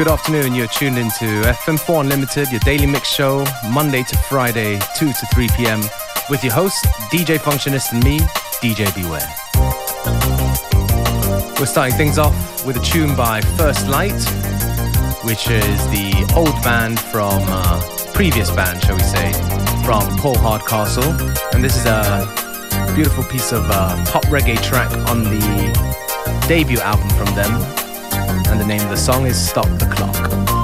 Good afternoon. You're tuned into FM4 Unlimited, your daily mix show, Monday to Friday, 2 to 3 p.m., with your host, DJ Functionist, and me, DJ Beware. We're starting things off with a tune by First Light, which is the old band from uh, previous band, shall we say, from Paul Hardcastle, and this is a beautiful piece of uh, pop reggae track on the debut album from them, and the name of the song is Stop the Clock.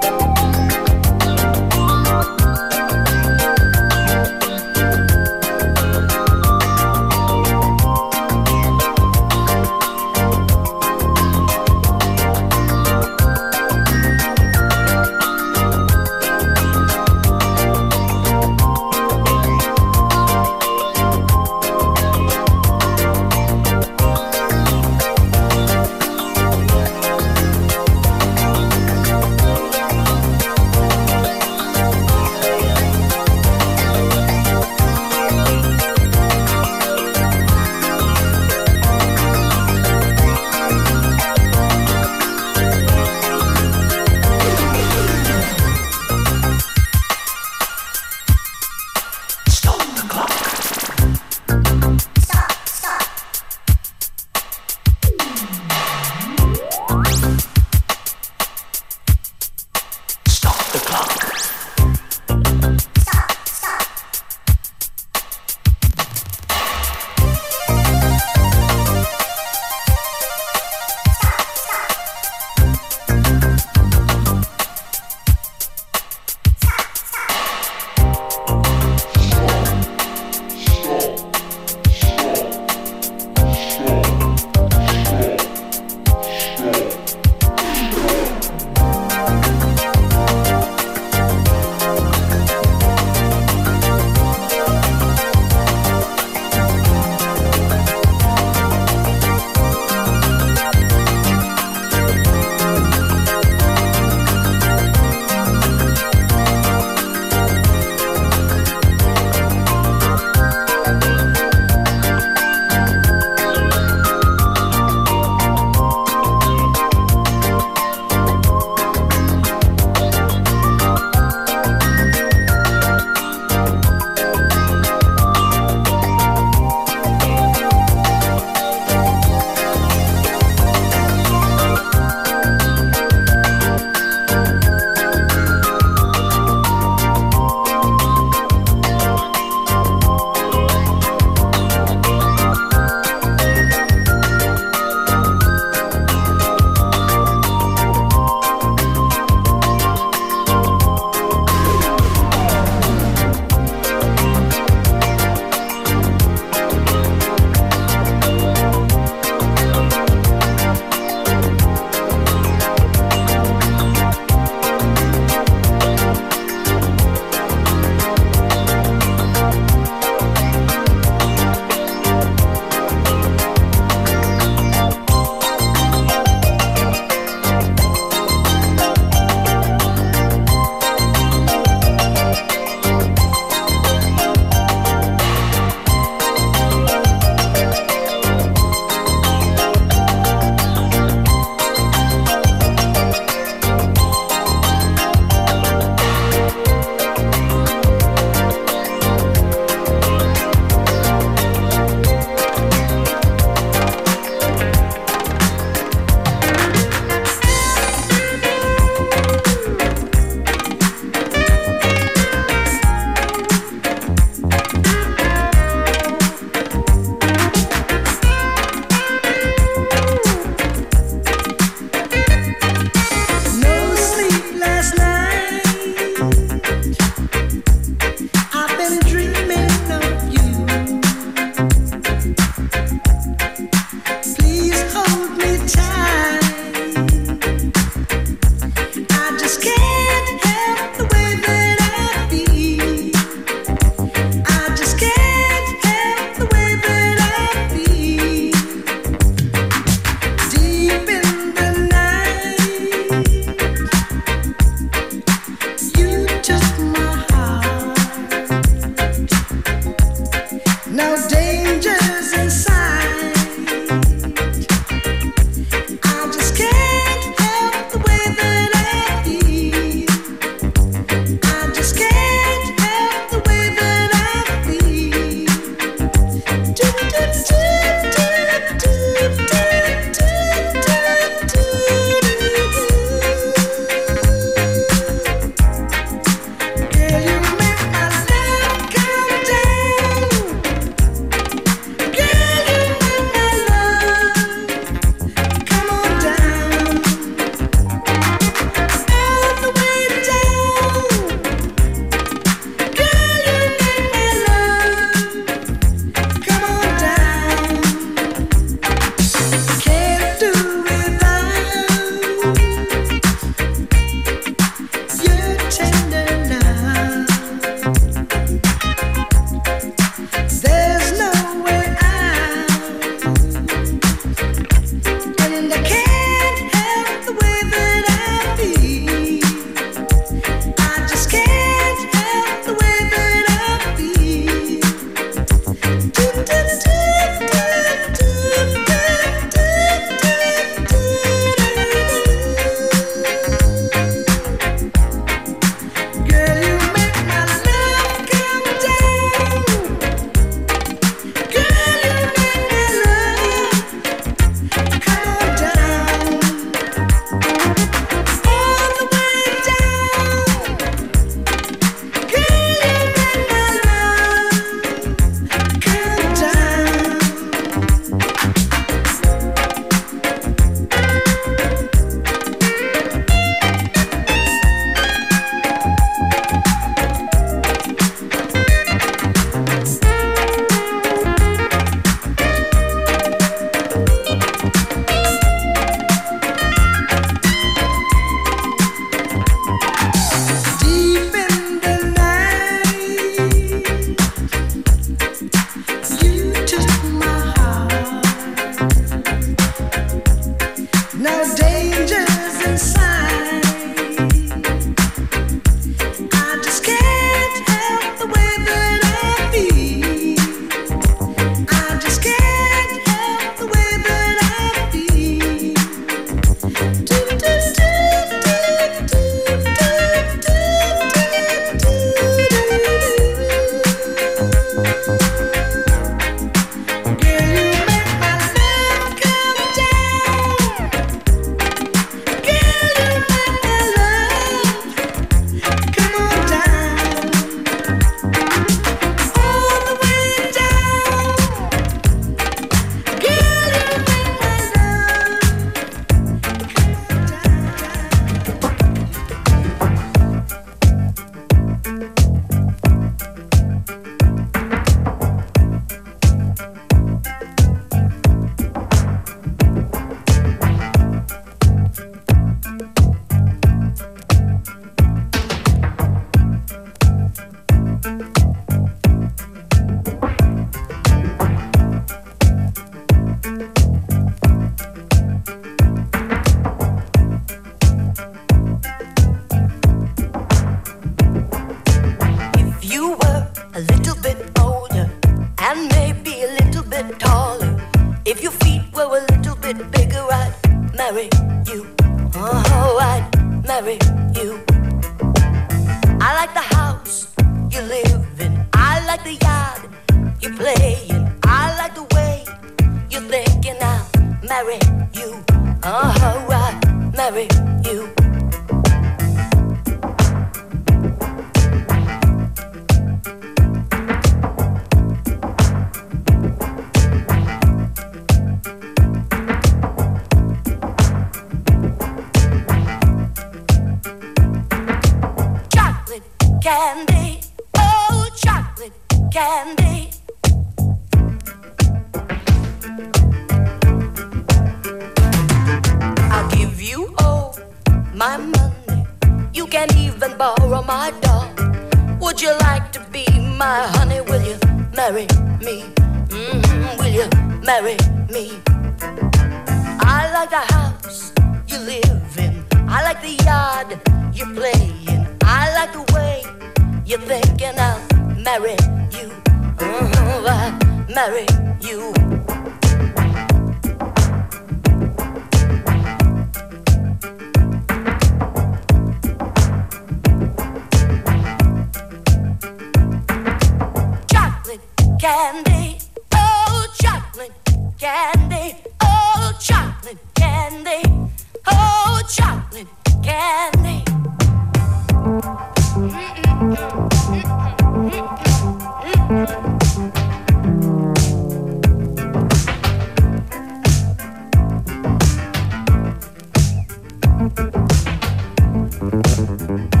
Bye.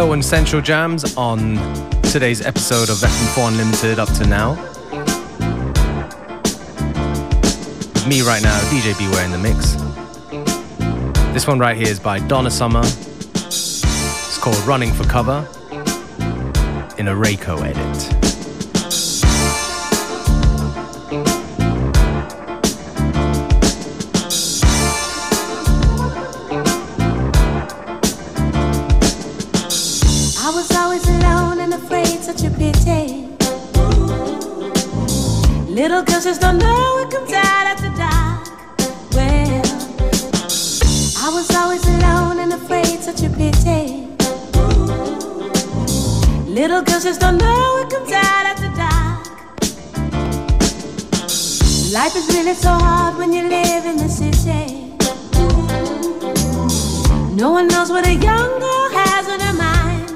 Slow and central jams on today's episode of FM4 Unlimited up to now. Me right now, DJ Beware in the mix. This one right here is by Donna Summer. It's called Running for Cover in a Reiko edit. Really so hard when you live in the city. No one knows what a young girl has on her mind.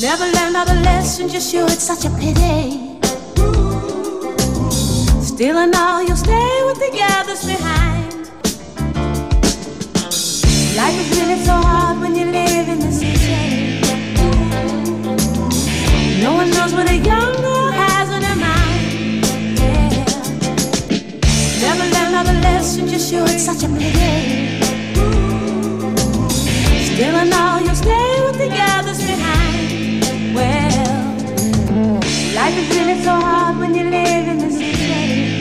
Never learned all the lessons, you sure it's such a pity. Still and all, you'll stay with the others behind. Life is really so hard when you live in the city. No one knows what a young all the lessons, you're it's such a pity. Still and all, you'll stay with the others behind. Well, life is really so hard when you live in the city.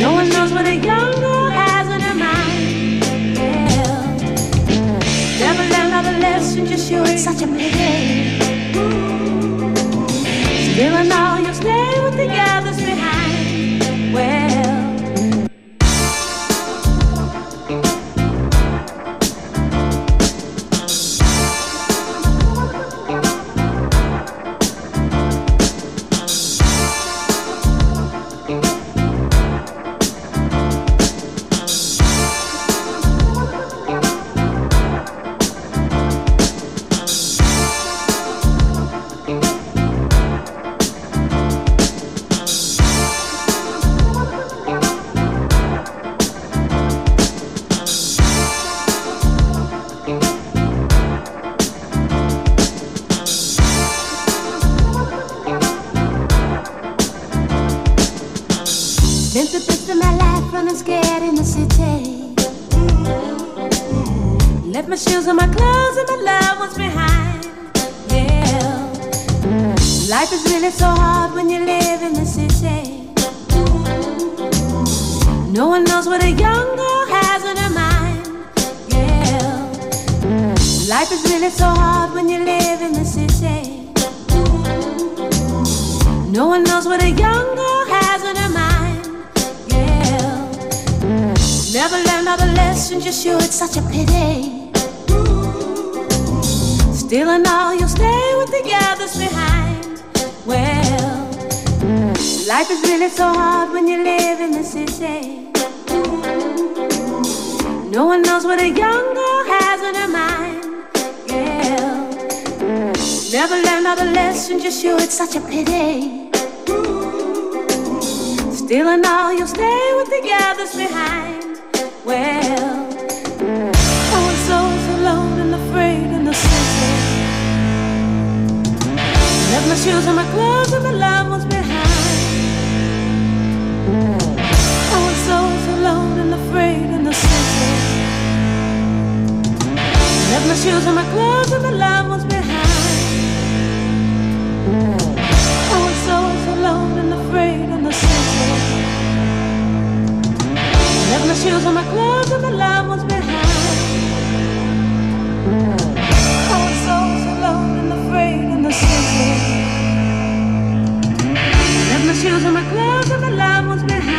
No one knows what a young girl has on her mind. Yeah. Never learned all the lessons, just sure it's such a pity. Still I know really so hard when you live in the city. No one knows what a young girl has on her mind. Yeah. Never learned all the lessons, just sure it's such a pity. Still I all, you'll stay with the others behind. Well, I was so alone and afraid in the city. Left my shoes and my clothes and my loved ones behind. City. Left my shoes and my clothes and my loved ones behind. I was so alone and afraid in the city. Left my shoes and my clothes and my loved ones behind. I was so alone and afraid in the. Left my shoes and my clothes and my loved ones behind.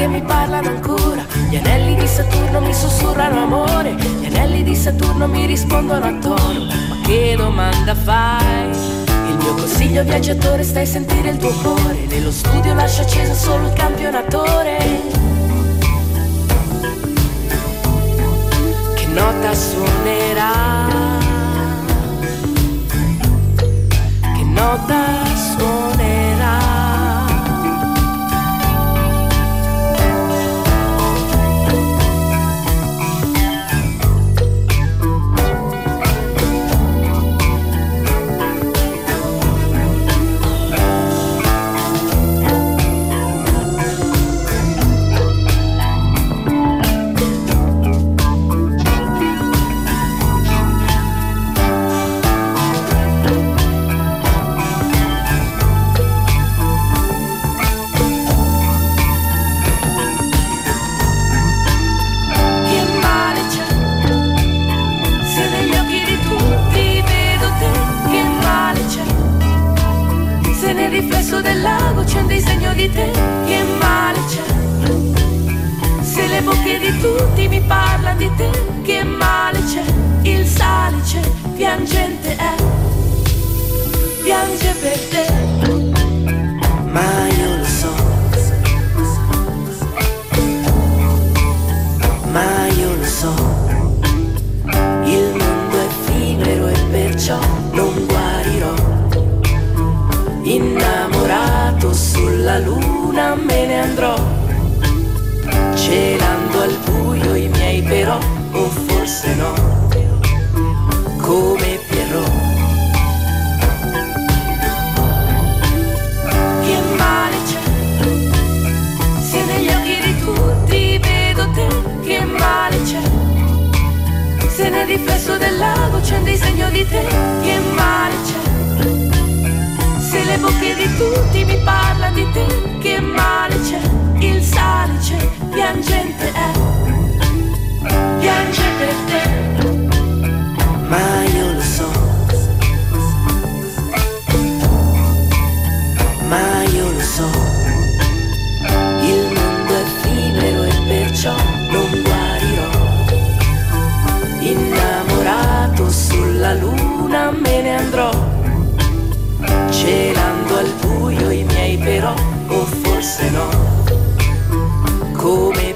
Che mi parlano ancora, gli anelli di Saturno mi sussurrano amore, gli anelli di Saturno mi rispondono a tono, ma che domanda fai? Il mio consiglio viaggiatore stai a sentire il tuo cuore, nello studio lascia acceso solo il campionatore. Che nota suonerà? Che nota suonerà? Innamorato sulla luna me ne andrò, celando al buio i miei però, o forse no, come Pierrot. Che male c'è, se negli occhi di tutti vedo te, che male c'è. Se nel riflesso del lago c'è un disegno di te, che male c'è. Le bocche di tutti mi parlano di te, che male c'è. Il salice piangente è, piange per te, ma io lo so. Ma io lo so, il mondo è effimero e perciò non guarirò. Innamorato sulla luna me ne andrò, celando Arsenal. Come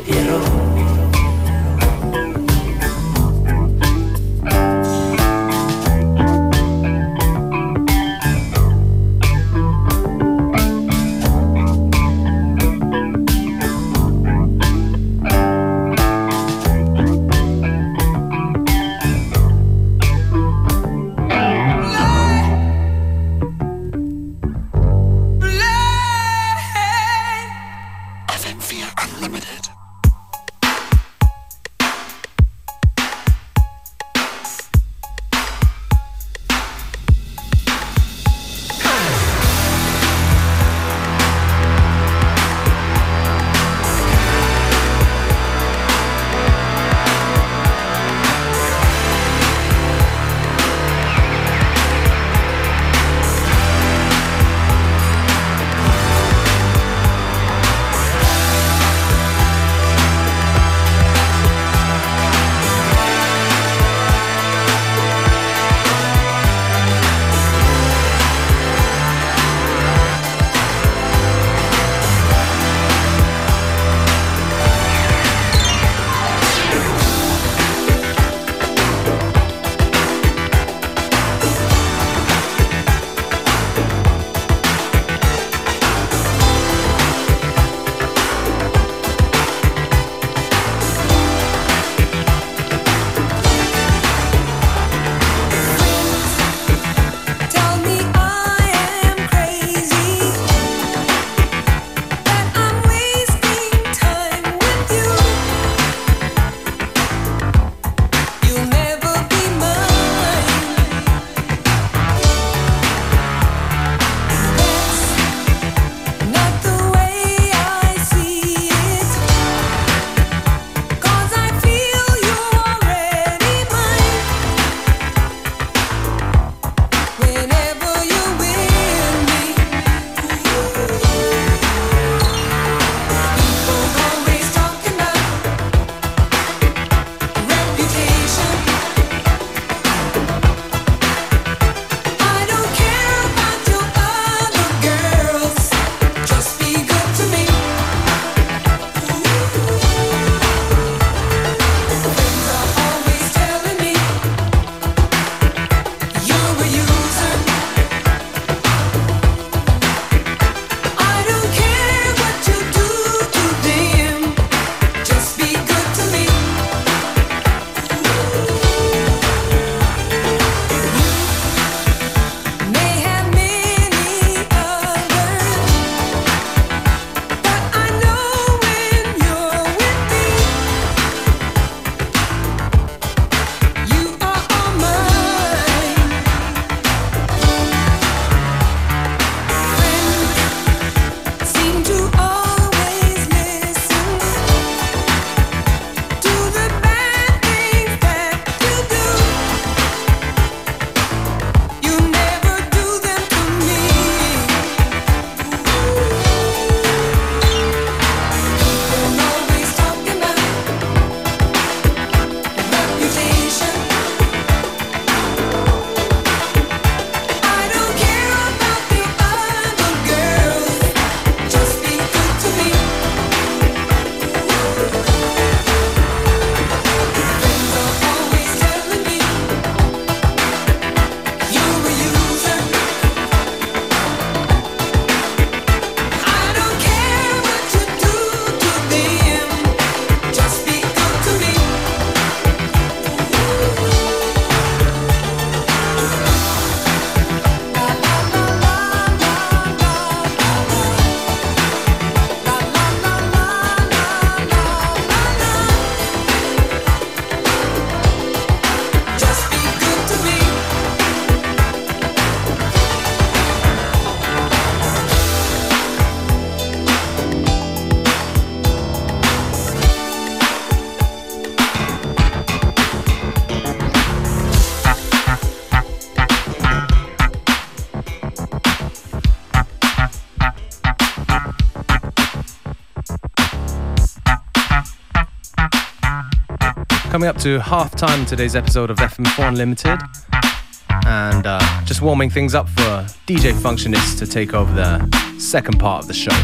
Coming up to half time in today's episode of FM4 Unlimited. And uh, just warming things up for DJ Functionist to take over the second part of the show.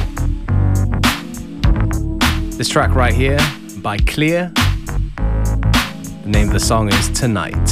This track right here by Clear. The name of the song is Tonight.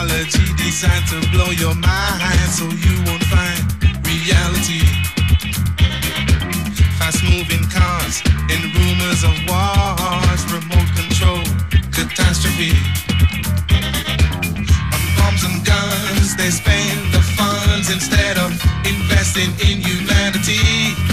Technology designed to blow your mind so you won't find reality. Fast moving cars and rumors of wars, remote control, catastrophe. On bombs and guns, they spend the funds instead of investing in humanity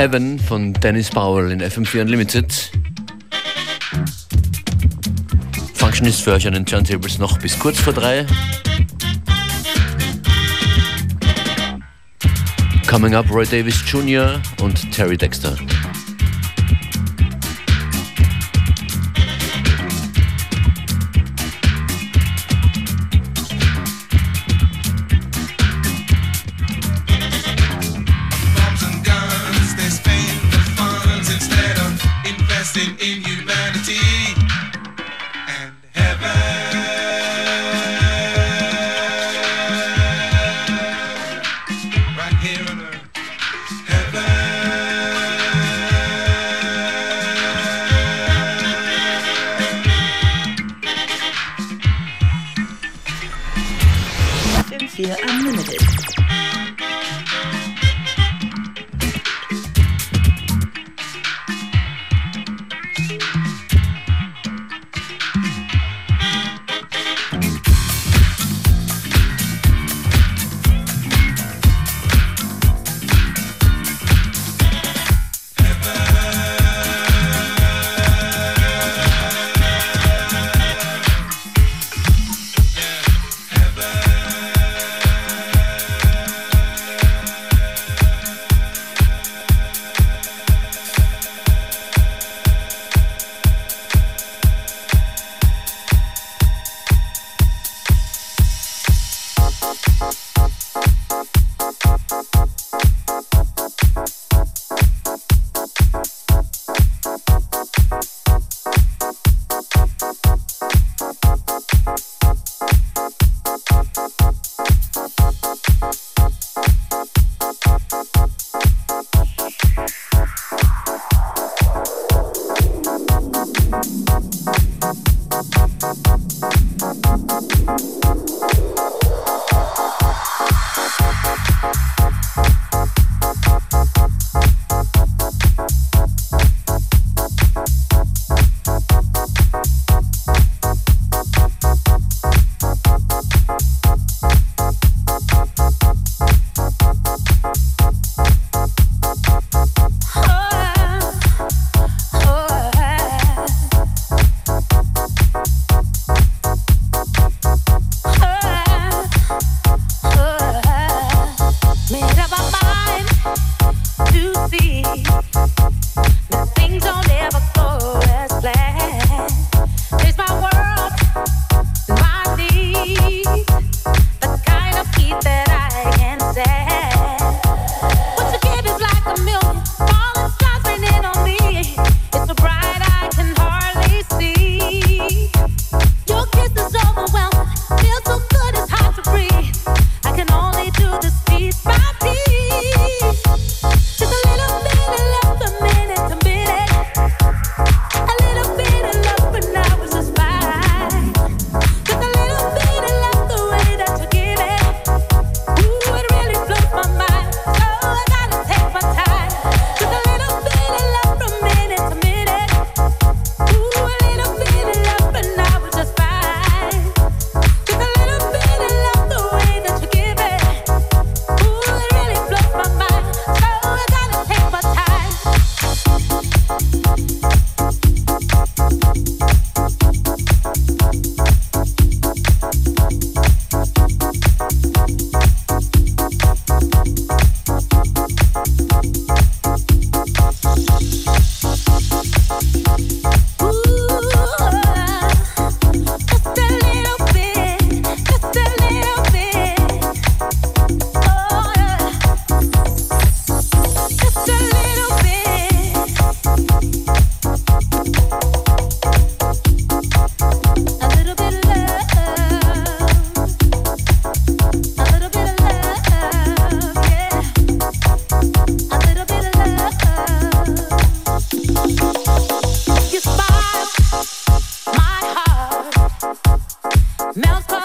Heaven von Dennis Powell in FM4 Unlimited. Functionist für euch an den Turntables noch bis kurz vor drei. Coming up Roy Davis Jr. und Terry Dexter. Mouth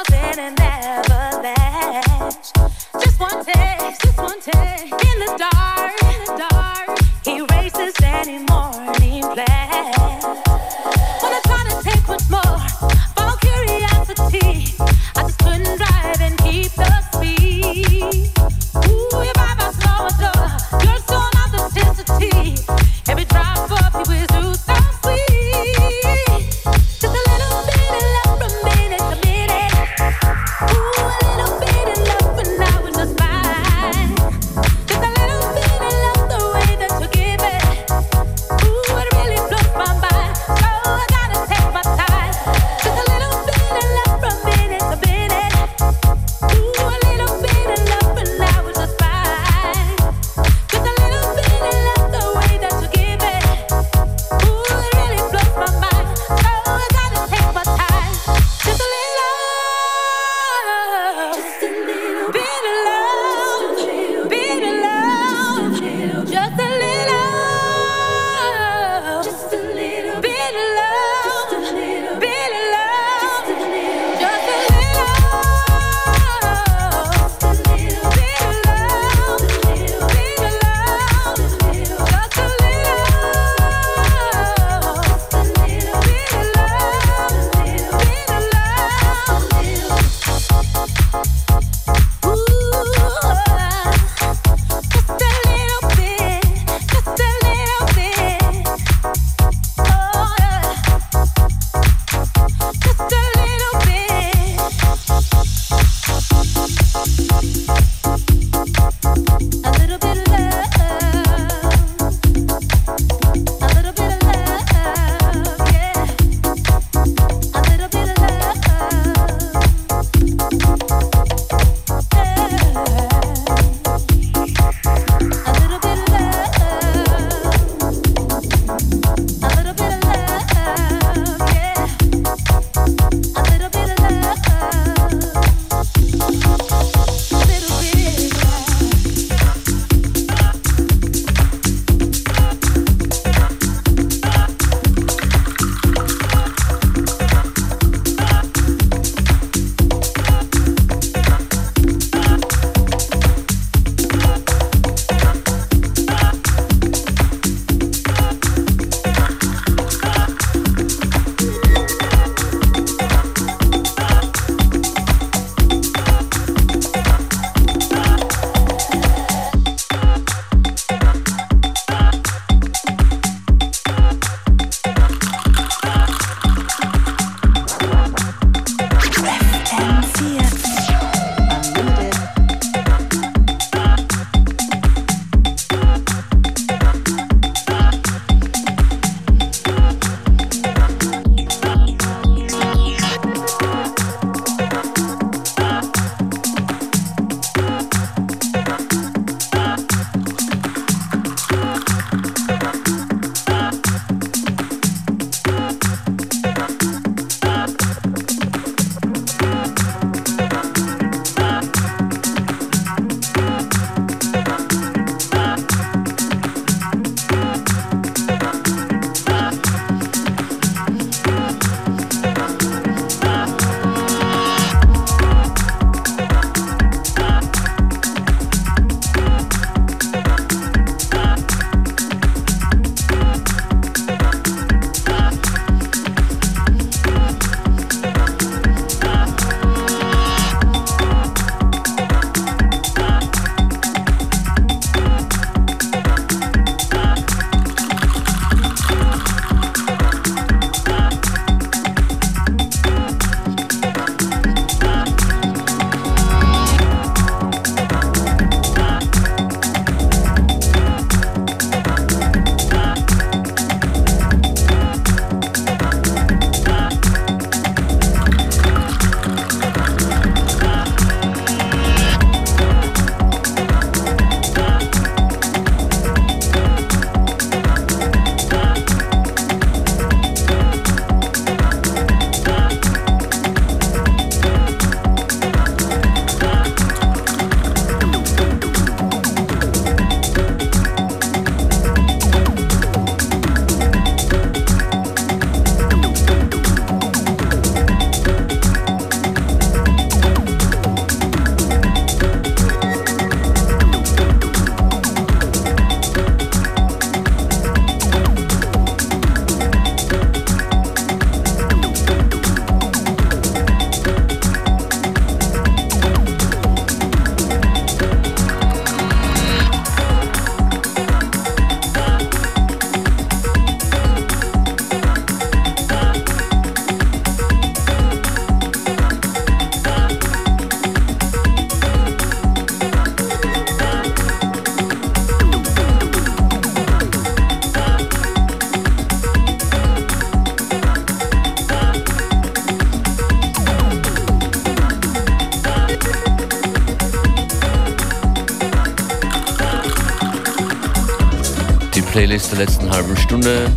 Stunde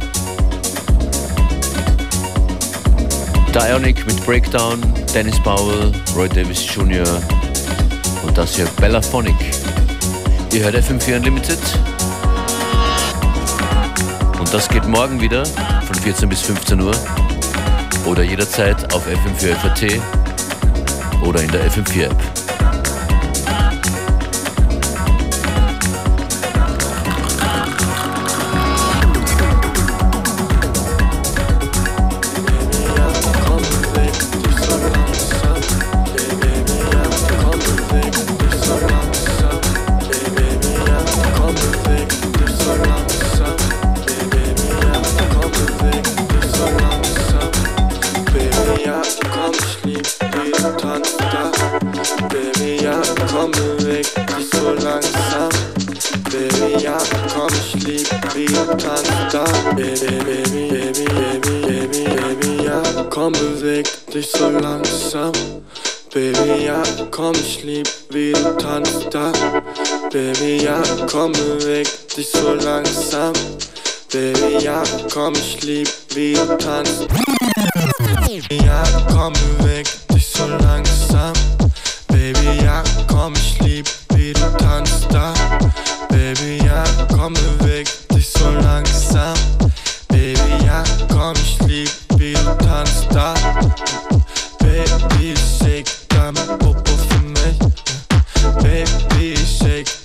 Dionic mit Breakdown, Dennis Powell, Roy Davis Jr. und das hier Bellaphonic. Ihr hört FM4 Unlimited und das geht morgen wieder von 14 bis 15 Uhr oder jederzeit auf FM4 FAT oder in der FM4 App. Komm, beweg dich so langsam. Baby, ja, komm, ich lieb, wie du tanzt da. Baby, ja, komm, beweg dich so langsam. Baby, ja, komm, ich lieb, wie du tanzt. Baby, ja, komm, beweg dich so langsam. Baby, ja, komm, ich lieb, wie du tanzt da. Baby, ja, komm, beweg langsam. Baby, ja, komm, ich lieb da. Baby, shake dein pop für mich. Baby, shake.